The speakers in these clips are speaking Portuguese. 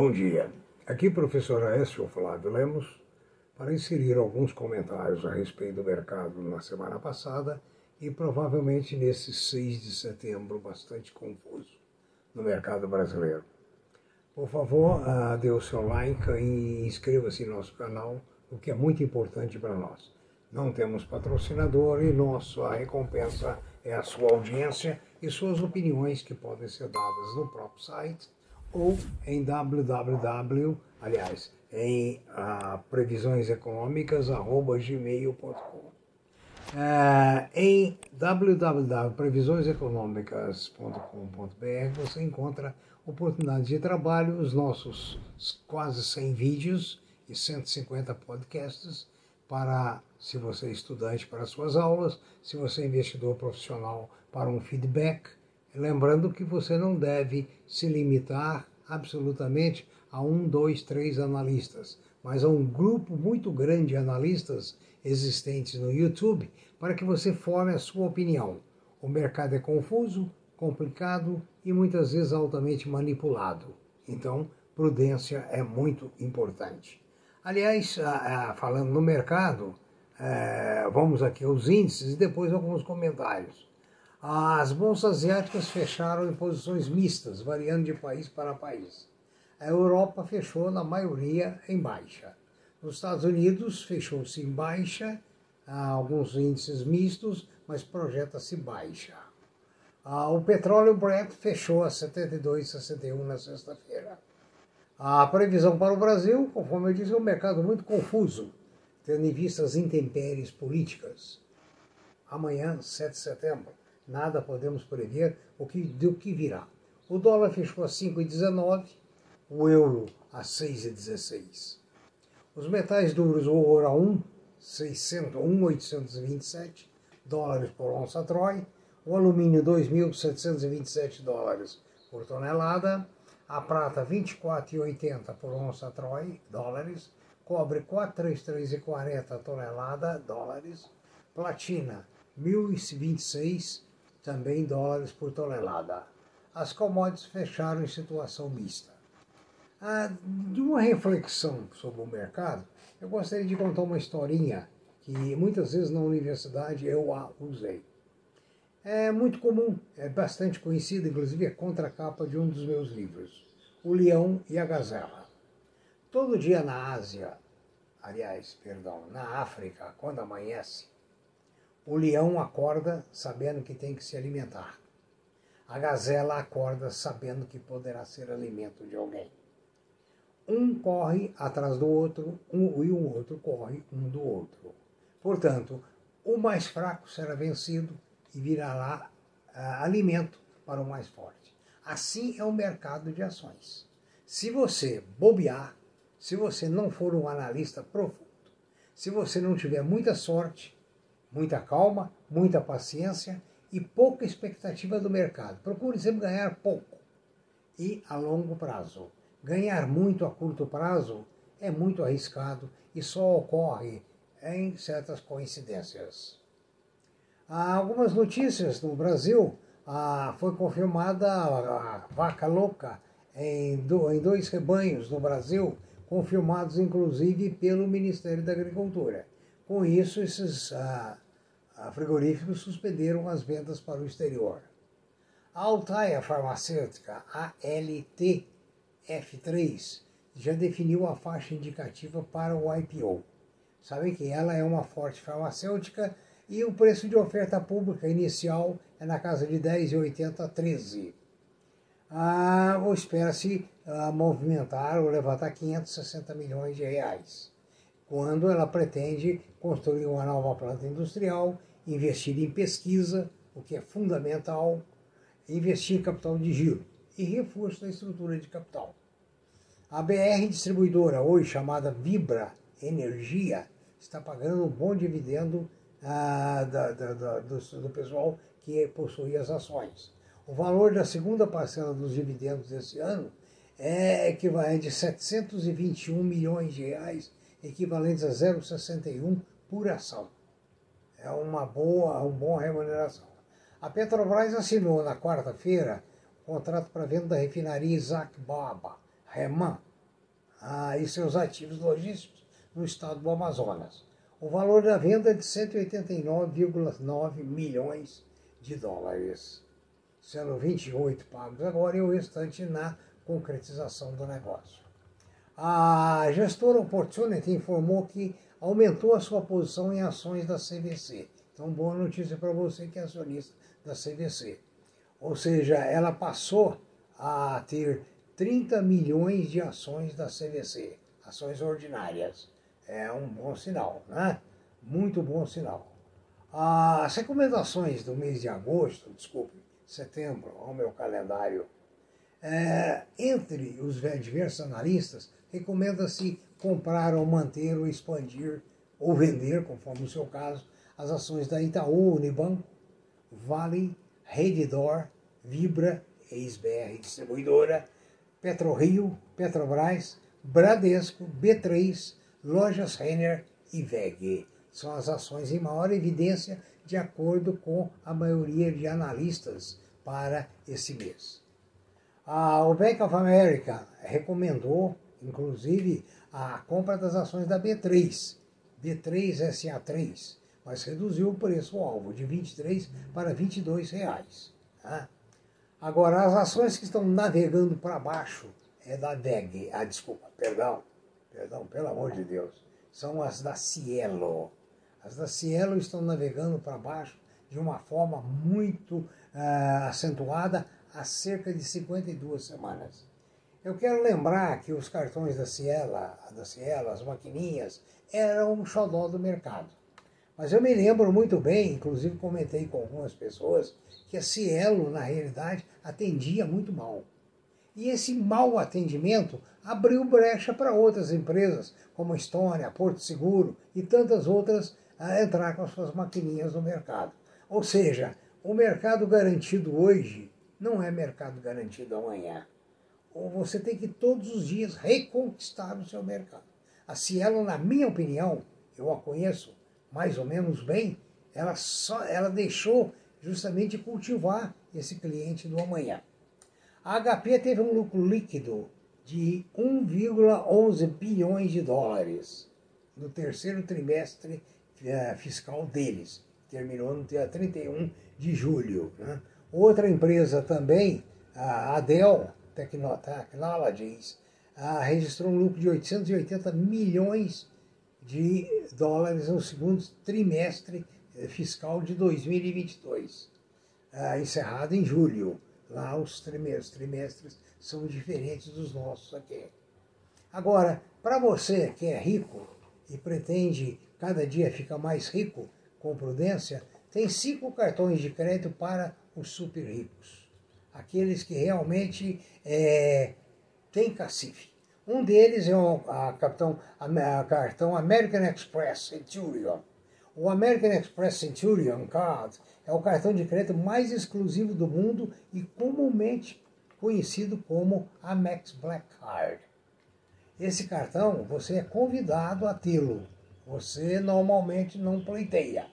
Bom dia. Aqui, professor Aécio Flávio Lemos, para inserir alguns comentários a respeito do mercado na semana passada e provavelmente nesse 6 de setembro bastante confuso no mercado brasileiro. Por favor, uh, dê o seu like e inscreva-se no nosso canal, o que é muito importante para nós. Não temos patrocinador e nossa recompensa é a sua audiência e suas opiniões que podem ser dadas no próprio site ou em www, aliás, em uh, previsioneseconômicas.gmail.com. Uh, em www.previsioneseconômicas.com.br você encontra oportunidades de trabalho, os nossos quase 100 vídeos e 150 podcasts para, se você é estudante, para suas aulas, se você é investidor profissional, para um feedback. Lembrando que você não deve se limitar absolutamente a um, dois, três analistas, mas a um grupo muito grande de analistas existentes no YouTube para que você forme a sua opinião. O mercado é confuso, complicado e muitas vezes altamente manipulado. Então, prudência é muito importante. Aliás, falando no mercado, é, vamos aqui aos índices e depois alguns comentários. As bolsas asiáticas fecharam em posições mistas, variando de país para país. A Europa fechou, na maioria, em baixa. Nos Estados Unidos, fechou-se em baixa, alguns índices mistos, mas projeta-se baixa. O petróleo Brent fechou a 72,61 na sexta-feira. A previsão para o Brasil, conforme eu disse, é um mercado muito confuso, tendo em vista as intempéries políticas. Amanhã, 7 de setembro, nada podemos prever o que, do que virá. O dólar fechou a 5,19, o euro a 6,16. Os metais duros, o ouro a 1, 1,827 dólares por onça Troy, o alumínio 2.727 dólares por tonelada, a prata 24,80 por onça Troy, dólares, cobre 433,40 tonelada, dólares, platina 1.026 também dólares por tonelada. As commodities fecharam em situação mista. Ah, de uma reflexão sobre o mercado, eu gostaria de contar uma historinha que muitas vezes na universidade eu a usei. É muito comum, é bastante conhecida, inclusive a contracapa de um dos meus livros, O Leão e a Gazela. Todo dia na Ásia, aliás, perdão, na África, quando amanhece, o leão acorda sabendo que tem que se alimentar. A gazela acorda sabendo que poderá ser alimento de alguém. Um corre atrás do outro um, e o outro corre um do outro. Portanto, o mais fraco será vencido e virará uh, alimento para o mais forte. Assim é o mercado de ações. Se você bobear, se você não for um analista profundo, se você não tiver muita sorte, muita calma, muita paciência e pouca expectativa do mercado, procure sempre ganhar pouco e a longo prazo. Ganhar muito a curto prazo é muito arriscado e só ocorre em certas coincidências. Há algumas notícias no Brasil. Ah, foi confirmada a vaca louca em, dois rebanhos no Brasil, confirmados inclusive pelo Ministério da Agricultura. Com isso, esses ah, frigoríficos suspenderam as vendas para o exterior. A Altaia Farmacêutica, ALT, F3 já definiu a faixa indicativa para o IPO. Sabem que ela é uma forte farmacêutica e o preço de oferta pública inicial é na casa de 10,80 a 13. Ah, espera-se ah, movimentar ou levantar 560 milhões de reais, quando ela pretende construir uma nova planta industrial, investir em pesquisa, o que é fundamental, investir em capital de giro e reforço da estrutura de capital. A BR distribuidora, hoje chamada Vibra Energia, está pagando um bom dividendo ah, da, da, da, do, do, pessoal que possui as ações. O valor da segunda parcela dos dividendos desse ano é equivalente a 721 milhões de reais, equivalentes a 0,61 por ação. É uma boa, uma boa remuneração. A Petrobras assinou na quarta-feira contrato para venda da refinaria Isaac Baba, Reman, ah, e seus ativos logísticos no estado do Amazonas. O valor da venda é de 189,9 milhões de dólares, sendo 28 pagos agora e o restante na concretização do negócio. A gestora Opportunity informou que aumentou a sua posição em ações da CVC. Então, boa notícia para você que é acionista da CVC. Ou seja, ela passou a ter 30 milhões de ações da CVC, ações ordinárias. É um bom sinal, né? Muito bom sinal. As recomendações do mês de agosto, desculpe, setembro, ao meu calendário, é, entre os diversos analistas, recomenda-se comprar ou manter ou expandir ou vender, conforme o seu caso, as ações da Itaú, Unibanco, Vale, Redidor, Vibra, ex-BR Distribuidora, PetroRio, Petrobras, Bradesco, B3, Lojas Renner e VEG. São as ações em maior evidência de acordo com a maioria de analistas para esse mês. O Bank of America recomendou, inclusive, a compra das ações da B3, B3SA3, mas reduziu o preço-alvo de 23 para 22 reais. Tá? Agora, as ações que estão navegando para baixo é da VEG, ah, desculpa, perdão, perdão, pelo amor de Deus, são as da Cielo. As da Cielo estão navegando para baixo de uma forma muito uh, acentuada há cerca de 52 semanas. Eu quero lembrar que os cartões da Cielo, da Cielo, as maquininhas, eram um xodó do mercado. Mas eu me lembro muito bem, inclusive comentei com algumas pessoas, que a Cielo, na realidade, atendia muito mal. E esse mau atendimento abriu brecha para outras empresas, como a Estônia, Porto Seguro e tantas outras, a entrar com as suas maquininhas no mercado. Ou seja, o mercado garantido hoje não é mercado garantido amanhã. Ou você tem que todos os dias reconquistar o seu mercado. A Cielo, na minha opinião, eu a conheço, mais ou menos bem, ela, só, ela deixou justamente cultivar esse cliente do amanhã. A HP teve um lucro líquido de 1,11 bilhões de dólares no terceiro trimestre eh, fiscal deles, terminou no dia 31 de julho. Né? Outra empresa também, a Dell Technologies, registrou um lucro de 880 milhões de dólares no segundo trimestre eh, fiscal de 2022, ah, encerrado em julho. Lá os trimestres, trimestres são diferentes dos nossos aqui. Agora, para você que é rico e pretende cada dia ficar mais rico com prudência, tem cinco cartões de crédito para os super ricos. Aqueles que realmente é, têm cacife. Um deles é o a, capitão, a, cartão American Express Centurion. O American Express Centurion Card é o cartão de crédito mais exclusivo do mundo e comumente conhecido como Amex Black Card. Esse cartão você é convidado a tê-lo. Você normalmente não pleiteia.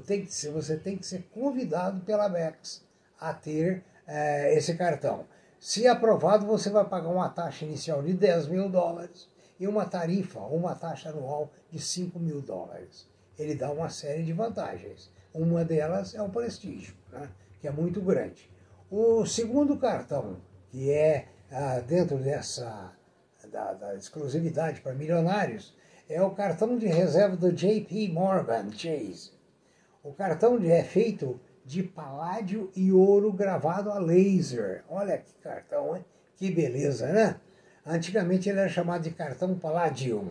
Tem que ser, você tem que ser convidado pela Amex a ter é, esse cartão. Se aprovado, você vai pagar uma taxa inicial de 10 mil dólares e uma tarifa, uma taxa anual de 5 mil dólares. Ele dá uma série de vantagens. Uma delas é o prestígio, né, que é muito grande. O segundo cartão, que é ah, dentro dessa da, da exclusividade para milionários, é o cartão de reserva do JP Morgan Chase. O cartão é feito de paládio e ouro gravado a laser. Olha que cartão, hein? Que beleza, né? Antigamente ele era chamado de cartão Palladium.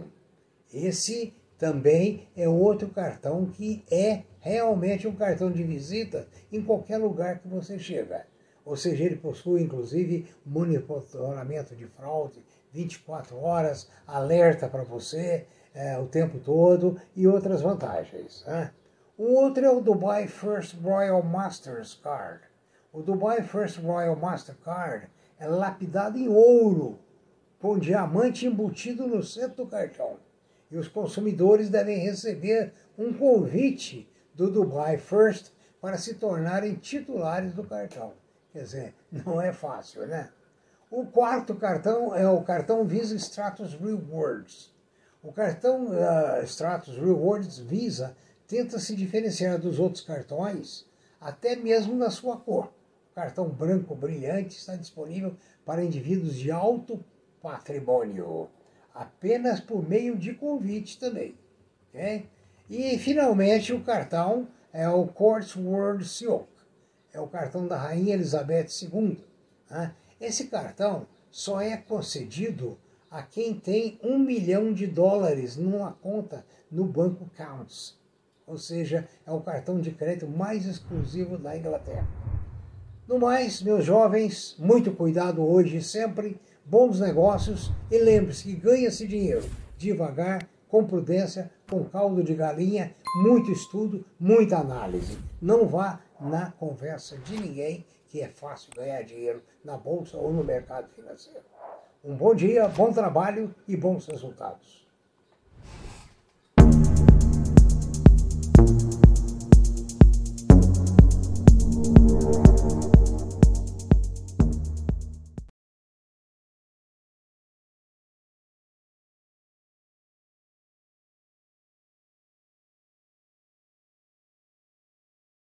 Esse também é outro cartão que é realmente um cartão de visita em qualquer lugar que você chega. Ou seja, ele possui inclusive monitoramento de fraude 24 horas, alerta para você é, o tempo todo e outras vantagens. Né? O outro é o Dubai First Royal Masters Card. O Dubai First Royal Mastercard é lapidado em ouro, com diamante embutido no centro do cartão. E os consumidores devem receber um convite do Dubai First para se tornarem titulares do cartão. Quer dizer, não é fácil, né? O quarto cartão é o cartão Visa Stratus Rewards. O cartão uh, Stratus Rewards Visa tenta se diferenciar dos outros cartões, até mesmo na sua cor. O cartão branco brilhante está disponível para indivíduos de alto patrimônio, apenas por meio de convite também. Okay? E finalmente o cartão é o Courtsworth Silk, é o cartão da Rainha Elizabeth II. Né? Esse cartão só é concedido a quem tem um milhão de dólares numa conta no banco Counts, ou seja, é o cartão de crédito mais exclusivo da Inglaterra. No mais, meus jovens, muito cuidado hoje e sempre, bons negócios e lembre-se que ganha-se dinheiro devagar, com prudência, com caldo de galinha, muito estudo, muita análise. Não vá na conversa de ninguém que é fácil ganhar dinheiro na bolsa ou no mercado financeiro. Um bom dia, bom trabalho e bons resultados.